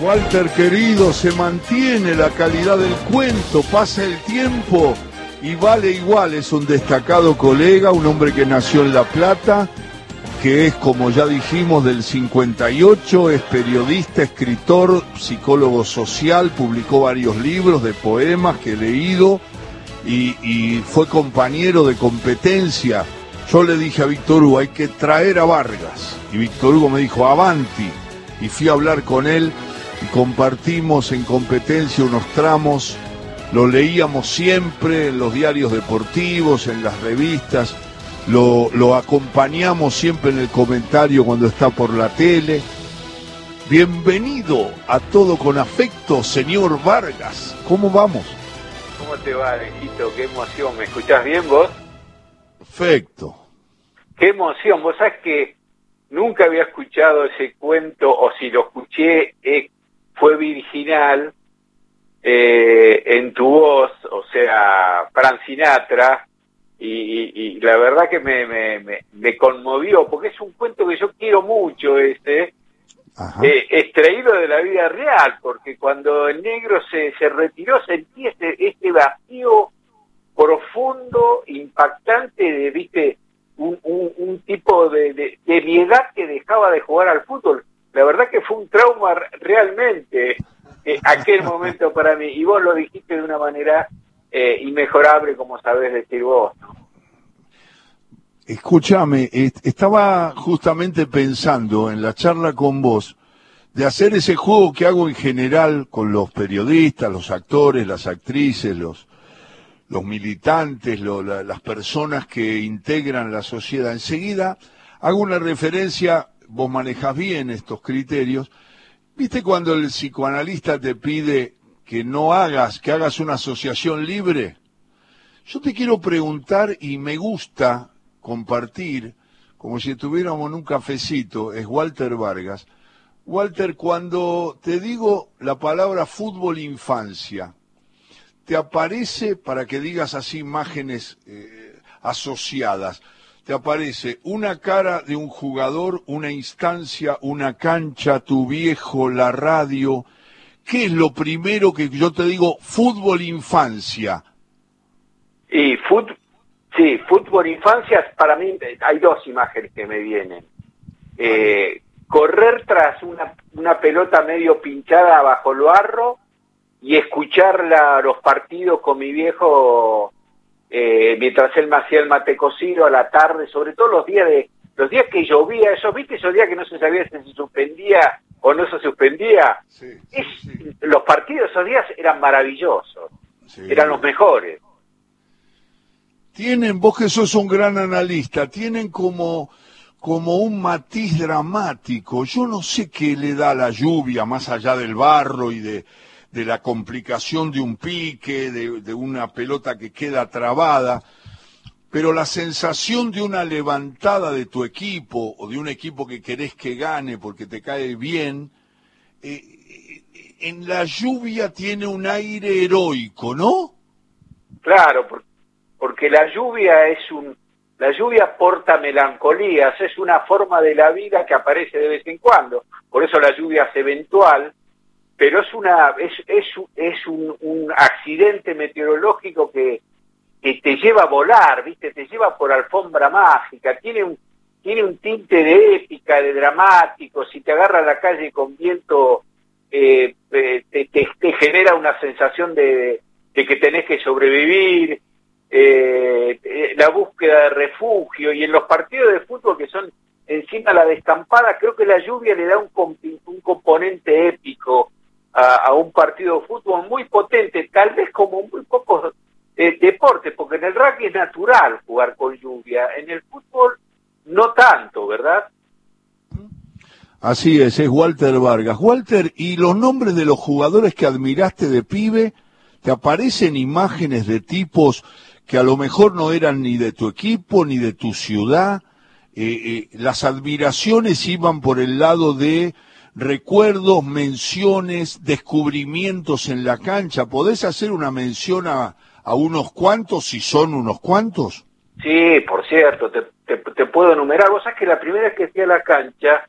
Walter querido, se mantiene la calidad del cuento, pasa el tiempo y vale igual, es un destacado colega, un hombre que nació en La Plata, que es, como ya dijimos, del 58, es periodista, escritor, psicólogo social, publicó varios libros de poemas que he leído y, fue compañero de competencia. Yo le dije a Víctor Hugo, hay que traer a Vargas. Y Víctor Hugo me dijo, avanti. Y fui a hablar con él compartimos en competencia unos tramos. Lo leíamos siempre en los diarios deportivos, en las revistas. Lo, lo acompañamos siempre en el comentario cuando está por la tele. Bienvenido a todo con afecto, señor Vargas. ¿Cómo vamos? ¿Cómo te va, Alejito? Qué emoción. ¿Me escuchás bien vos? Perfecto. Qué emoción. Vos sabés que nunca había escuchado ese cuento, o si lo escuché, fue virginal eh, en tu voz, o sea, Fran Sinatra, y, y- y la verdad que me, me, me, me conmovió, porque es un cuento que yo quiero mucho, este, eh, extraído de la vida real, porque cuando el negro se, se retiró sentí este, este vacío profundo, impactante de, viste, un, un, un tipo de, de, de mi edad que dejaba de jugar al fútbol. La verdad que fue un trauma realmente eh, aquel momento para mí. Y vos lo dijiste de una manera eh, inmejorable, como sabés decir vos. ¿no? Escúchame, est- estaba justamente pensando en la charla con vos de hacer ese juego que hago en general con los periodistas, los actores, las actrices, los, los militantes, lo- la- las personas que integran la sociedad. Enseguida hago una referencia, vos manejas bien estos criterios. ¿Viste cuando el psicoanalista te pide que no hagas, que hagas una asociación libre? Yo te quiero preguntar y me gusta compartir, como si estuviéramos en un cafecito, es Walter Vargas. Walter, cuando te digo la palabra fútbol infancia, te aparece, para que digas así imágenes eh, asociadas, te aparece una cara de un jugador, una instancia, una cancha, tu viejo, la radio. ¿Qué es lo primero que yo te digo fútbol infancia? Y fut, sí, fútbol infancia, para mí hay dos imágenes que me vienen. Eh, correr tras una, una pelota medio pinchada bajo el barro y escuchar los partidos con mi viejo eh, mientras él me hacía el mate cocido a la tarde, sobre todo los días de los días que llovía, esos viste esos días que no se sabía si se suspendía o no se suspendía. Sí, Es- Los partidos esos días eran maravillosos, eran los mejores. Tienen, vos que sos un gran analista, tienen como, como un matiz dramático. Yo no sé qué le da la lluvia más allá del barro y de, de la complicación de un pique, de, una pelota que queda trabada, pero la sensación de una levantada de tu equipo o de un equipo que querés que gane porque te cae bien, eh, eh, en la lluvia tiene un aire heroico, ¿no? Claro, por- porque la lluvia es un, la lluvia porta melancolías, es una forma de la vida que aparece de vez en cuando. Por eso la lluvia es eventual, pero es una, es, es, un, accidente meteorológico que, que te lleva a volar, viste, te lleva por alfombra mágica, tiene un, tiene un tinte de épica, de dramático, si te agarra a la calle con viento, eh, eh, te, te- genera una sensación de, de que tenés que sobrevivir, eh, eh, la búsqueda de refugio, y en los partidos de fútbol que son encima la descampada, creo que la lluvia le da un, un componente épico a, un partido de fútbol muy potente, tal vez como muy pocos eh, deportes, porque en el rugby es natural jugar con lluvia, en el fútbol no tanto, ¿verdad? Así es, es Walter Vargas. Walter, ¿y los nombres de los jugadores que admiraste de pibe? ¿Te aparecen imágenes de tipos que a lo mejor no eran ni de tu equipo ni de tu ciudad? Eh, eh, las admiraciones iban por el lado de recuerdos, menciones, descubrimientos en la cancha. ¿Podés hacer una mención a, a unos cuantos, si son unos cuantos? Sí, por cierto, te, te, puedo enumerar. Vos sabés que la primera vez que fui a la cancha,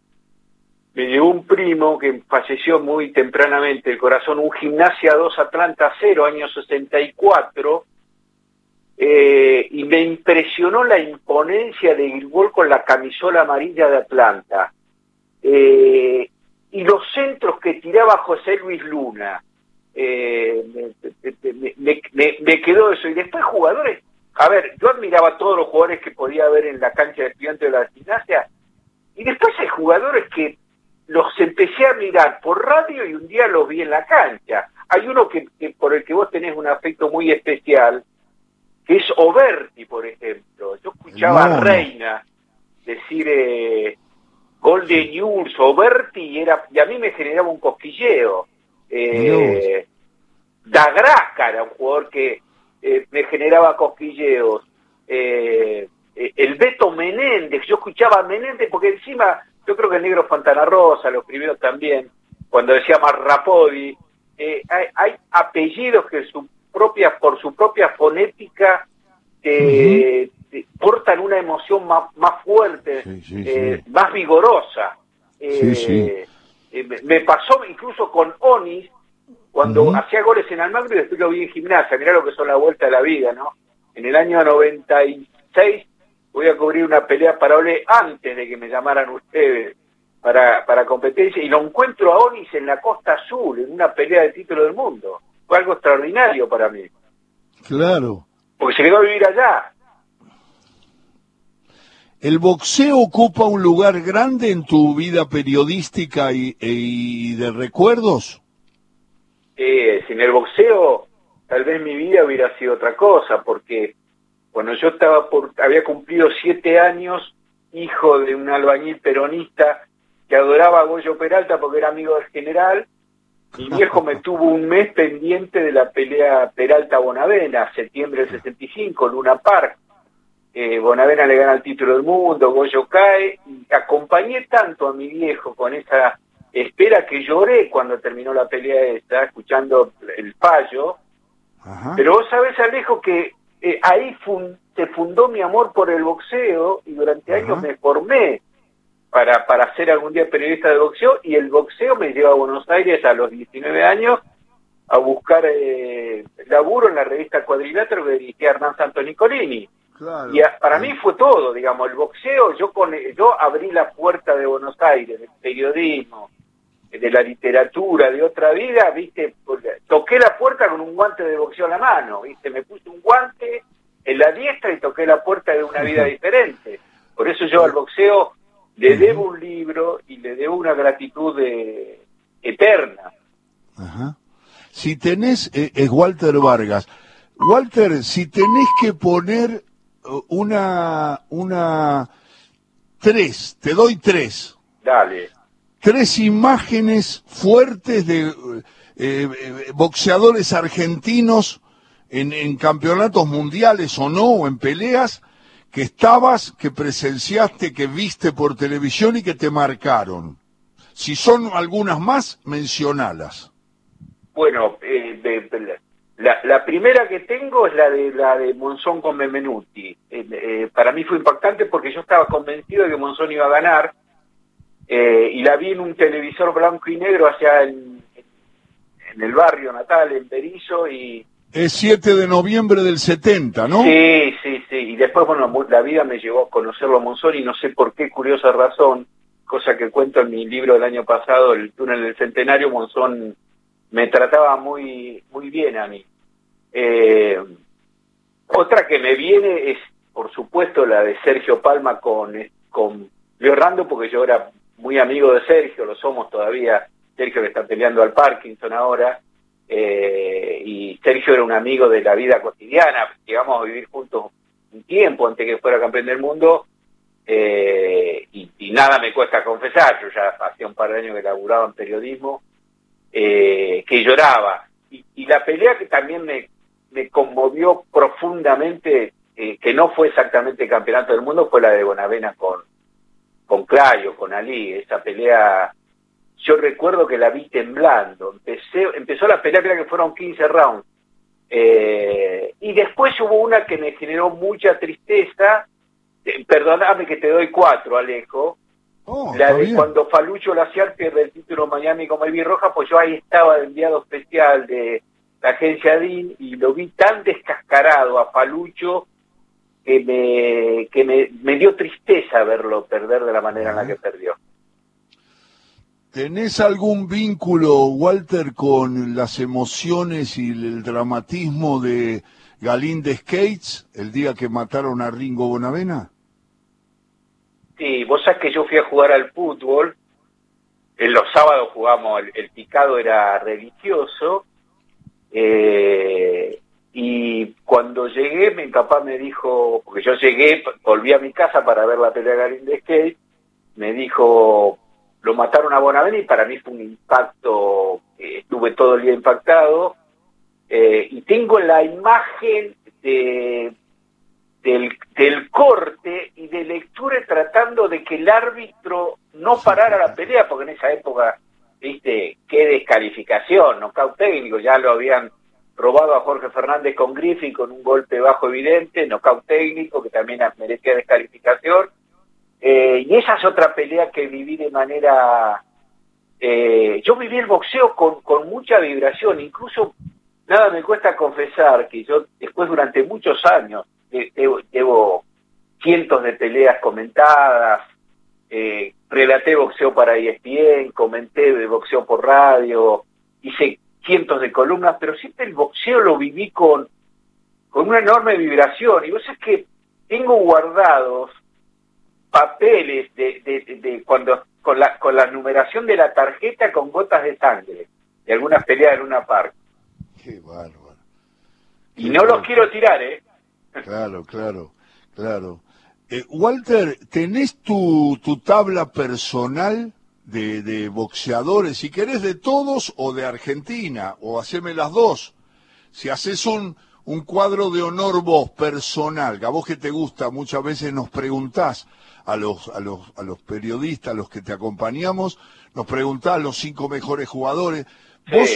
me llevó un primo que falleció muy tempranamente el corazón, un gimnasia 2 Atlanta 0, año 64, eh, y me impresionó la imponencia de Gilbol con la camisola amarilla de Atlanta. Eh, y los centros que tiraba José Luis Luna. Eh, me, quedó eso. Y después jugadores, a ver, yo admiraba a todos los jugadores que podía ver en la cancha de estudiantes de la gimnasia, y después hay jugadores que los empecé a mirar por radio y un día los vi en la cancha. Hay uno que, por el que vos tenés un afecto muy especial, que es Oberti, por ejemplo. Yo escuchaba a Reina decir eh, Golden News, Oberti, y, era, y a mí me generaba un cosquilleo. Eh, Dagrasca era un jugador que eh, me generaba cosquilleos. Eh, eh, el Beto Menéndez, yo escuchaba a Menéndez porque encima, yo creo que el negro Fontana Rosa, los primeros también, cuando decía Marrapodi, eh, hay, apellidos que su propia, por su propia fonética eh, portan una emoción más, más fuerte, más vigorosa. me pasó incluso con Onis, cuando hacía goles en Almagro y después lo vi en gimnasia, mirá lo que son la vuelta de la vida, ¿no? En el año 96 voy a cubrir una pelea para Ole antes de que me llamaran ustedes para, para competencia y lo encuentro a Onis en la Costa Azul, en una pelea de título del mundo. Fue algo extraordinario para mí. Claro. Porque se quedó a vivir allá. ¿El boxeo ocupa un lugar grande en tu vida periodística y, y de recuerdos? Eh, sin el boxeo, tal vez mi vida hubiera sido otra cosa, porque cuando yo estaba por, había cumplido siete años, hijo de un albañil peronista que adoraba a Goyo Peralta porque era amigo del general, mi viejo me tuvo un mes pendiente de la pelea Peralta-Bonavena, septiembre del 65, Luna Park. Eh, Bonavena le gana el título del mundo, Goyo cae, y acompañé tanto a mi viejo con esa espera que lloré cuando terminó la pelea esta, escuchando el fallo. Pero vos sabés, Alejo, que eh, ahí se fundó mi amor por el boxeo y durante años me formé para, para ser algún día periodista de boxeo y el boxeo me lleva a Buenos Aires a los 19 años a buscar eh, laburo en la revista Cuadrilátero que dirigía Hernán Santo Nicolini. Y para mí fue todo, digamos, el boxeo, yo con yo abrí la puerta de Buenos Aires, del periodismo, de la literatura, de otra vida, viste, toqué la puerta con un guante de boxeo en la mano, viste, me puse un guante en la diestra y toqué la puerta de una vida diferente. Por eso yo al boxeo le debo un libro y le debo una gratitud de, eterna. Ajá. Si tenés, eh, es Walter Vargas, Walter, si tenés que poner una, una, tres, te doy tres. Dale tres imágenes fuertes de eh, eh, boxeadores argentinos en, campeonatos mundiales o no, o en peleas, que estabas, que presenciaste, que viste por televisión y que te marcaron. Si son algunas más, mencionalas. Bueno, eh, la, primera que tengo es la de la de Monzón con Memenuti. para mí fue impactante porque yo estaba convencido de que Monzón iba a ganar eh, y la vi en un televisor blanco y negro allá en, en el barrio natal, en Berizo, y... Es 7 de noviembre del 70, ¿no? Sí, sí, sí, y después, bueno, la vida me llevó a conocerlo a Monzón y no sé por qué, curiosa razón, cosa que cuento en mi libro del año pasado, El túnel del centenario, Monzón me trataba muy, muy bien a mí. Eh, otra que me viene es, por supuesto, la de Sergio Palma con, con Leorrando, porque yo era muy amigo de Sergio, lo somos todavía, Sergio que está peleando al Parkinson ahora, eh, y Sergio era un amigo de la vida cotidiana, llegamos a vivir juntos un tiempo antes que fuera campeón del mundo, eh, y, nada me cuesta confesar, yo ya hacía un par de años que laburaba en periodismo, eh, que lloraba. Y, la pelea que también me, me conmovió profundamente, que no fue exactamente campeonato del mundo, fue la de Bonavena con, con Clayo, con Ali, esa pelea, yo recuerdo que la vi temblando, Empecé, empezó la pelea, creo que fueron 15 rounds, eh, y después hubo una que me generó mucha tristeza, eh, perdóname que te doy cuatro, Alejo, Oh, la de cuando Falucho Laciar pierde el título Miami con Ivy Roja, pues yo ahí estaba de enviado especial de la agencia DIN y lo vi tan descascarado a Falucho que me, que me, me dio tristeza verlo perder de la manera en la que perdió. ¿Tenés algún vínculo, Walter, con las emociones y el dramatismo de Galíndez Skates el día que mataron a Ringo Bonavena? Sí, vos sabés que yo fui a jugar al fútbol, en los sábados jugamos, el, picado era religioso, eh, y cuando llegué, mi papá me dijo, porque yo llegué, volví a mi casa para ver la pelea de Skates, me dijo, lo mataron a Bonavena y para mí fue un impacto, estuve todo el día impactado, eh, y tengo la imagen de, del, del, corte y de lectura tratando de que el árbitro no parara la pelea, porque en esa época, viste, qué descalificación, nocaut técnico, ya lo habían robado a Jorge Fernández con Griffith con un golpe bajo evidente, nocaut técnico, que también merecía descalificación, eh, y esa es otra pelea que viví de manera... Eh, yo viví el boxeo con, con mucha vibración, incluso nada me cuesta confesar que yo después durante muchos años llevo, cientos de peleas comentadas, eh, relaté boxeo para ESPN, comenté de boxeo por radio, hice cientos de columnas, pero siempre el boxeo lo viví con, con una enorme vibración. Y vos es que tengo guardados papeles de, de, cuando con la con la numeración de la tarjeta con gotas de sangre de algunas peleas en una parte. Qué bárbaro. y no los quiero tirar, ¿eh? Claro, claro, claro. Eh, Walter, ¿tenés tu, tu tabla personal de, de boxeadores, si querés de todos o de Argentina, o haceme las dos? Si haces un, un cuadro de honor vos, personal, que a vos que te gusta, muchas veces nos preguntás, a los, a los, a los periodistas, a los que te acompañamos, nos preguntás los cinco mejores jugadores. ¿Vos,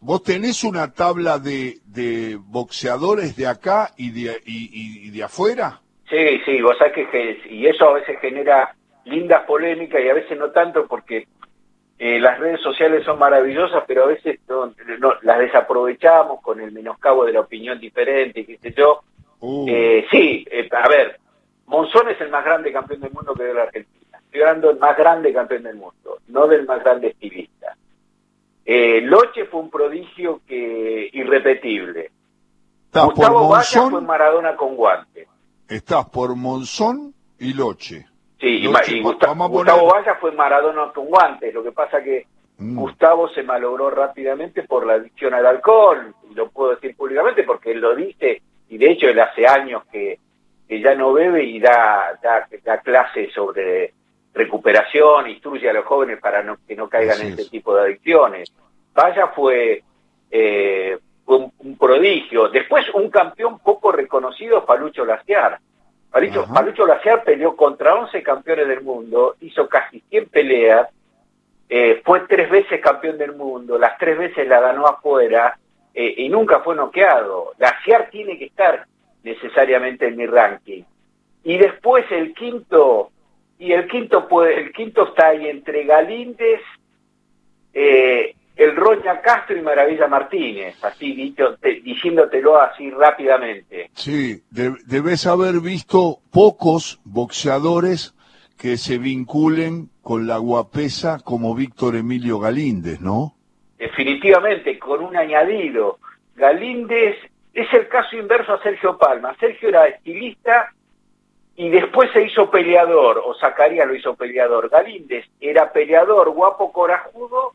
vos tenés una tabla de, de boxeadores de acá y de, y, de afuera? Sí, sí, vos sabés que, y eso a veces genera lindas polémicas y a veces no tanto porque eh, las redes sociales son maravillosas, pero a veces no, las desaprovechamos con el menoscabo de la opinión diferente, qué sé yo. Uh. Eh, sí, eh, a ver, Monzón es el más grande campeón del mundo que dio la Argentina. Estoy hablando del más grande campeón del mundo, no del más grande estilista. Eh, Loche fue un prodigio que irrepetible. Gustavo Valla fue Maradona con guante. Estás por Monzón y Loche. Sí, y, Gustavo, Valla fue Maradona con guantes. Lo que pasa que mm. Gustavo se malogró rápidamente por la adicción al alcohol. Y lo puedo decir públicamente porque él lo dice. Y de hecho él hace años que que ya no bebe y da, da, da clases sobre recuperación, instruye a los jóvenes para no, que no caigan en este tipo de adicciones. Vaya fue, eh, un, prodigio. Después un campeón poco reconocido, Palucho Laciar. Palucho, Palucho Laciar peleó contra 11 campeones del mundo, hizo casi 100 peleas, eh, fue tres veces campeón del mundo, las tres veces la ganó afuera eh, y nunca fue noqueado. Laciar tiene que estar necesariamente en mi ranking. Y después el quinto, y el quinto puede, el quinto está ahí entre Galíndez, eh, el Roña Castro y Maravilla Martínez, así dicho, diciéndotelo así rápidamente. Sí, debes haber visto pocos boxeadores que se vinculen con la guapesa como Víctor Emilio Galíndez, ¿no? Definitivamente, con un añadido. Galíndez es el caso inverso a Sergio Palma. Sergio era estilista y después se hizo peleador, o Zacarías lo hizo peleador. Galíndez era peleador, guapo, corajudo,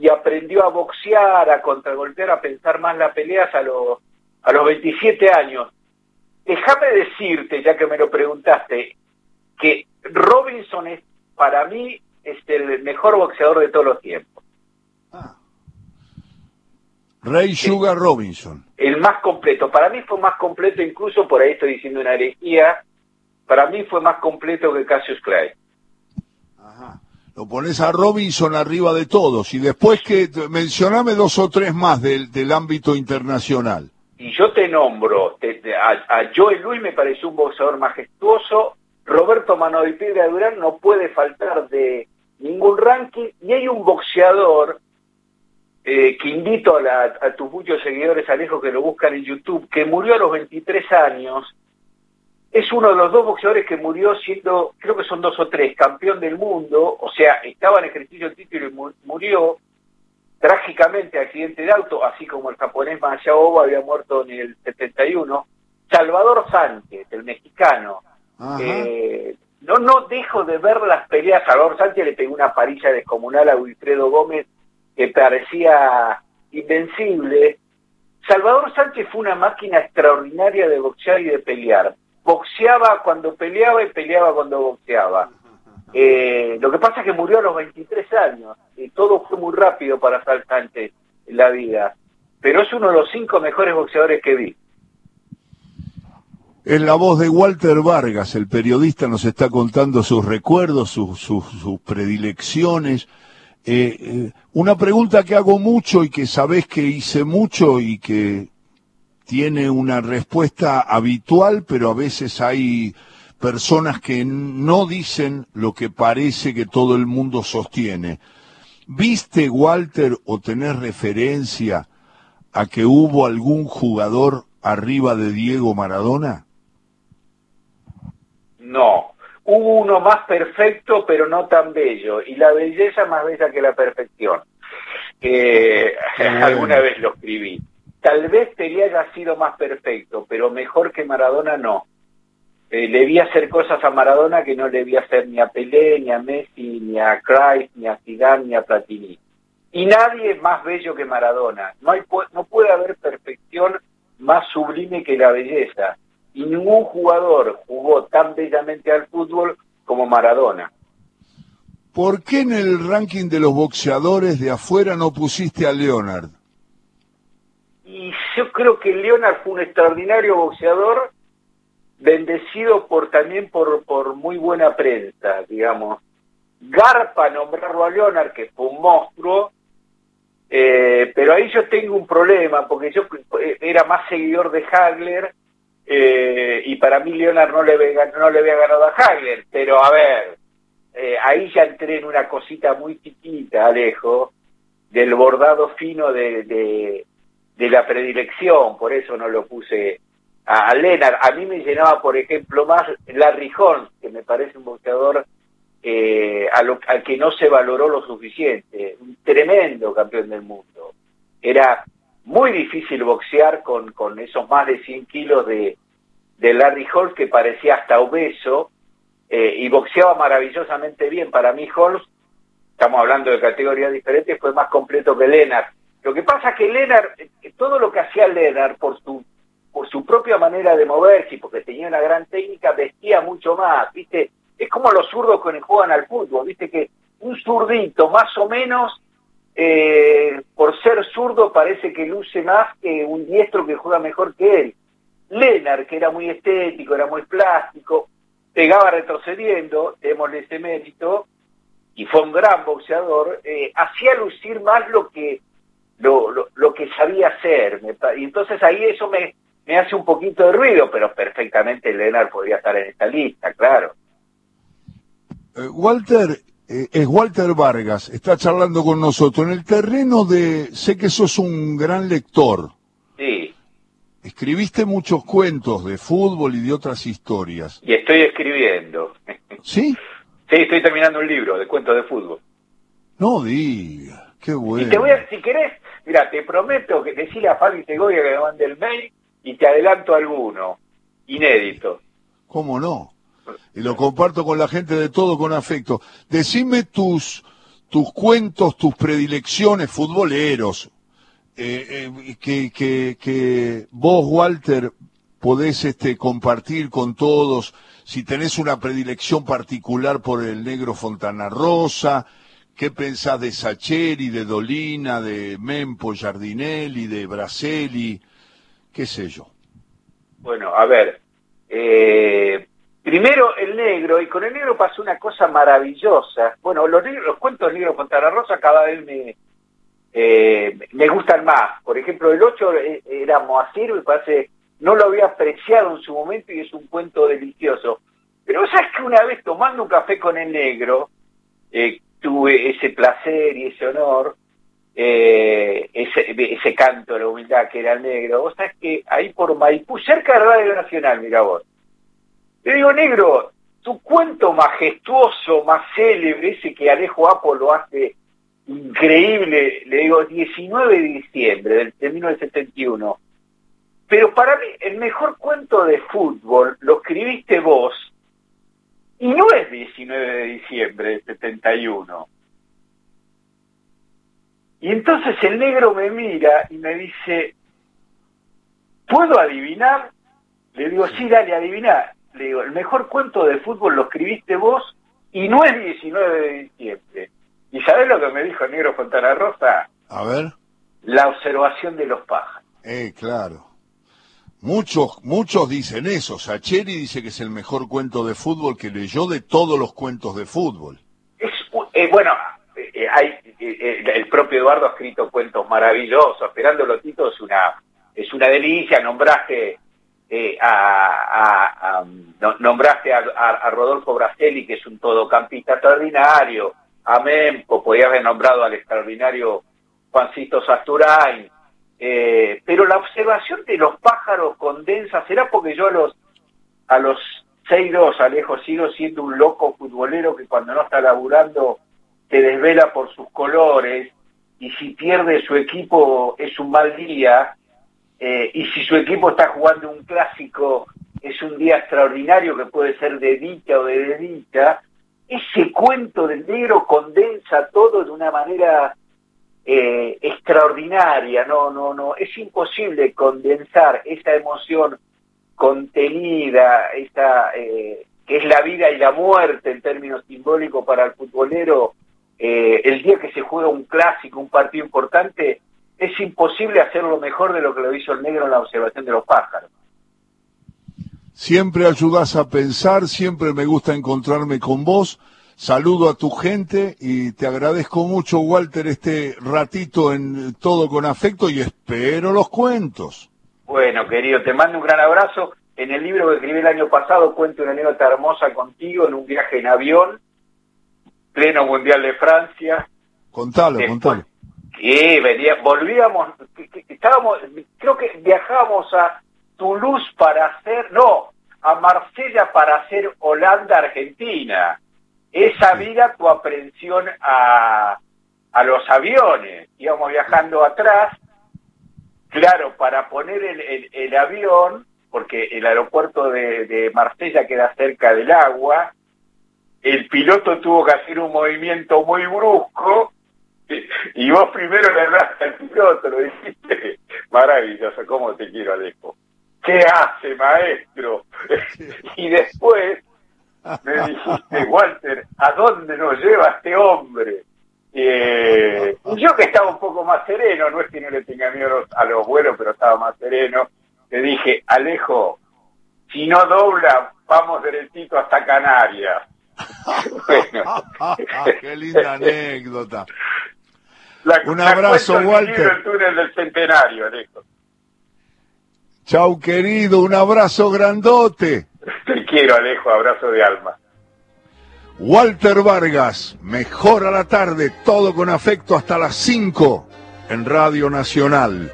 y aprendió a boxear, a contragolpear, a pensar más las peleas a, los a los 27 años. Déjame decirte, ya que me lo preguntaste, que Robinson es para mí es el mejor boxeador de todos los tiempos. Ah. Ray Sugar Robinson. El más completo. Para mí fue más completo, incluso por ahí estoy diciendo una herejía, para mí fue más completo que Cassius Clay. Ajá. Lo pones a Robinson arriba de todos y después que mencioname dos o tres más del, del ámbito internacional. Y yo te nombro, a, a Joel Luis me pareció un boxeador majestuoso, Roberto Mano de Piedra Durán no puede faltar de ningún ranking y hay un boxeador eh, que invito a, a, tus muchos seguidores Alejo que lo buscan en YouTube, que murió a los 23 años, es uno de los dos boxeadores que murió siendo, creo que son dos o tres, campeón del mundo, o sea, estaba en ejercicio del título y murió trágicamente accidente de auto, así como el japonés Mayaoba había muerto en el 71. Salvador Sánchez, el mexicano, eh, no, no dejo de ver las peleas. Salvador Sánchez le pegó una parilla descomunal a Wilfredo Gómez que parecía invencible. Salvador Sánchez fue una máquina extraordinaria de boxear y de pelear. Boxeaba cuando peleaba y peleaba cuando boxeaba. Eh, lo que pasa es que murió a los 23 años y todo fue muy rápido para Sal Sánchez en la vida. Pero es uno de los cinco mejores boxeadores que vi. En la voz de Walter Vargas, el periodista nos está contando sus recuerdos, sus, sus, predilecciones. Eh, eh, una pregunta que hago mucho y que sabés que hice mucho y que tiene una respuesta habitual, pero a veces hay personas que no dicen lo que parece que todo el mundo sostiene. ¿Viste, Walter, o tenés referencia a que hubo algún jugador arriba de Diego Maradona? No, hubo uno más perfecto pero no tan bello y la belleza más bella que la perfección. Eh, alguna vez lo escribí. Tal vez Pelé haya sido más perfecto, pero mejor que Maradona no. Eh, le vi hacer cosas a Maradona que no le vi hacer ni a Pelé, ni a Messi, ni a Christ, ni a Zidane, ni a Platini. Y nadie es más bello que Maradona. No, hay, no puede haber perfección más sublime que la belleza y ningún jugador jugó tan bellamente al fútbol como Maradona. ¿Por qué en el ranking de los boxeadores de afuera no pusiste a Leonard? Y yo creo que Leonard fue un extraordinario boxeador, bendecido por también por, por muy buena prensa, digamos. Garpa nombrarlo a Leonard, que fue un monstruo, eh, pero ahí yo tengo un problema, porque yo eh, era más seguidor de Hagler eh, y para mí Leonard no le, no le había ganado a Hagler, pero a ver, ahí ya entré en una cosita muy chiquita, Alejo, del bordado fino de, la predilección, por eso no lo puse a, a Leonard. A mí me llenaba, por ejemplo, más Larry Holmes, que me parece un boxeador eh, al que no se valoró lo suficiente, un tremendo campeón del mundo. Era muy difícil boxear con, con esos más de 100 kilos de, de Larry Holmes que parecía hasta obeso eh, y boxeaba maravillosamente bien. Para mí Holmes, estamos hablando de categorías diferentes, fue más completo que Lennart. Lo que pasa es que Lennart, eh, todo lo que hacía Lennart por su, por su propia manera de moverse y porque tenía una gran técnica, vestía mucho más, ¿viste? Es como los zurdos que juegan al fútbol, ¿viste? Que un zurdito más o menos eh, por ser zurdo parece que luce más que un diestro que juega mejor que él. Leonard, que era muy estético, era muy plástico, pegaba retrocediendo, démosle ese mérito, y fue un gran boxeador, eh, hacía lucir más lo que lo, lo, que sabía hacer. y entonces ahí eso me, me hace un poquito de ruido, pero perfectamente Leonard podría estar en esta lista, claro. Eh, Walter, eh, es Walter Vargas, está charlando con nosotros. En el terreno de, sé que sos un gran lector. Sí. Escribiste muchos cuentos de fútbol y de otras historias. Y estoy escribiendo. ¿Sí? Sí, estoy terminando un libro de cuentos de fútbol. No diga, qué bueno. Y te voy a, si querés, mira, te prometo que decirle a Fabi Segovia que me mande el mail y te adelanto alguno, inédito. ¿Cómo no? y lo comparto con la gente de todo con afecto. Decime tus, tus cuentos, tus predilecciones futboleros, eh, eh, que, que, que vos, Walter, podés este, compartir con todos, si tenés una predilección particular por el negro Fontana Rosa, qué pensás de Sacheri, de Dolina, de Mempo, Giardinelli, de Braselli, qué sé yo. Bueno, a ver, eh, Primero el negro, y con el negro pasó una cosa maravillosa. Bueno, los, negros, los cuentos negros contra la rosa cada vez me, eh, me gustan más. Por ejemplo, el 8 eh, era Moacir, me parece, no lo había apreciado en su momento y es un cuento delicioso. Pero sabes que una vez tomando un café con el negro, eh, tuve ese placer y ese honor, eh, ese, ese canto de la humildad que era el negro. Vos sabés que ahí por Maipú, cerca de Radio Nacional, mira vos. Le digo, negro, tu cuento majestuoso, más célebre, ese que Alejo Apo lo hace increíble, le digo, 19 de diciembre de 1971. Pero para mí, el mejor cuento de fútbol lo escribiste vos, y no es 19 de diciembre del 71. Y entonces el negro me mira y me dice, ¿puedo adivinar? Le digo, sí, dale, adivinar. Le digo, el mejor cuento de fútbol lo escribiste vos y no es 19 de diciembre. ¿Y sabés lo que me dijo el negro Fontana Rosa? A ver. La observación de los pájaros. Eh, claro. Muchos, muchos dicen eso. Sacheri dice que es el mejor cuento de fútbol que leyó de todos los cuentos de fútbol. Es, eh, bueno, eh, hay, eh, el propio Eduardo ha escrito cuentos maravillosos. Esperando Lotito es una, es una delicia. Nombraste a, a, nombraste a, Rodolfo Braselli, que es un todocampista extraordinario. A Mempo, podía haber nombrado al extraordinario Juancito Sasturain eh, pero la observación de los pájaros condensa, será porque yo a los a los dos Alejo sigo siendo un loco futbolero que cuando no está laburando se desvela por sus colores y si pierde su equipo es un mal día eh, y si su equipo está jugando un clásico es un día extraordinario que puede ser de dicha o de desdicha, ese cuento del negro condensa todo de una manera eh, extraordinaria, no, no, no, es imposible condensar esa emoción contenida, esa, eh, que es la vida y la muerte en términos simbólicos para el futbolero, eh, el día que se juega un clásico, un partido importante, es imposible hacerlo mejor de lo que lo hizo el negro en la observación de los pájaros. Siempre ayudas a pensar, siempre me gusta encontrarme con vos Saludo a tu gente y te agradezco mucho, Walter, este ratito en todo con afecto y espero los cuentos. Bueno, querido, te mando un gran abrazo. En el libro que escribí el año pasado cuento una anécdota hermosa contigo en un viaje en avión, pleno mundial de Francia. Contalo, contalo. Sí, venía, volvíamos, estábamos, creo que viajábamos a Toulouse para hacer, no, a Marsella para hacer Holanda-Argentina esa vida tu aprensión a, a los aviones. Íbamos viajando atrás, claro, para poner el, el, avión, porque el aeropuerto de, de Marsella queda cerca del agua, el piloto tuvo que hacer un movimiento muy brusco y vos primero le hablaste al piloto, lo dijiste, maravilloso, ¿cómo te quiero, Alejo? ¿Qué hace, maestro? y después me dijiste, Walter, ¿a dónde nos lleva este hombre? Eh, yo que estaba un poco más sereno, no es que no le tenga miedo a los vuelos, pero estaba más sereno, le dije, Alejo, si no dobla, vamos derechito hasta Canarias. Qué linda anécdota. un abrazo, Walter. El túnel del centenario, Alejo. Chau, querido, un abrazo grandote. Quiero, Alejo, abrazo de alma. Walter Vargas, mejor a la tarde, todo con afecto hasta las 5 en Radio Nacional.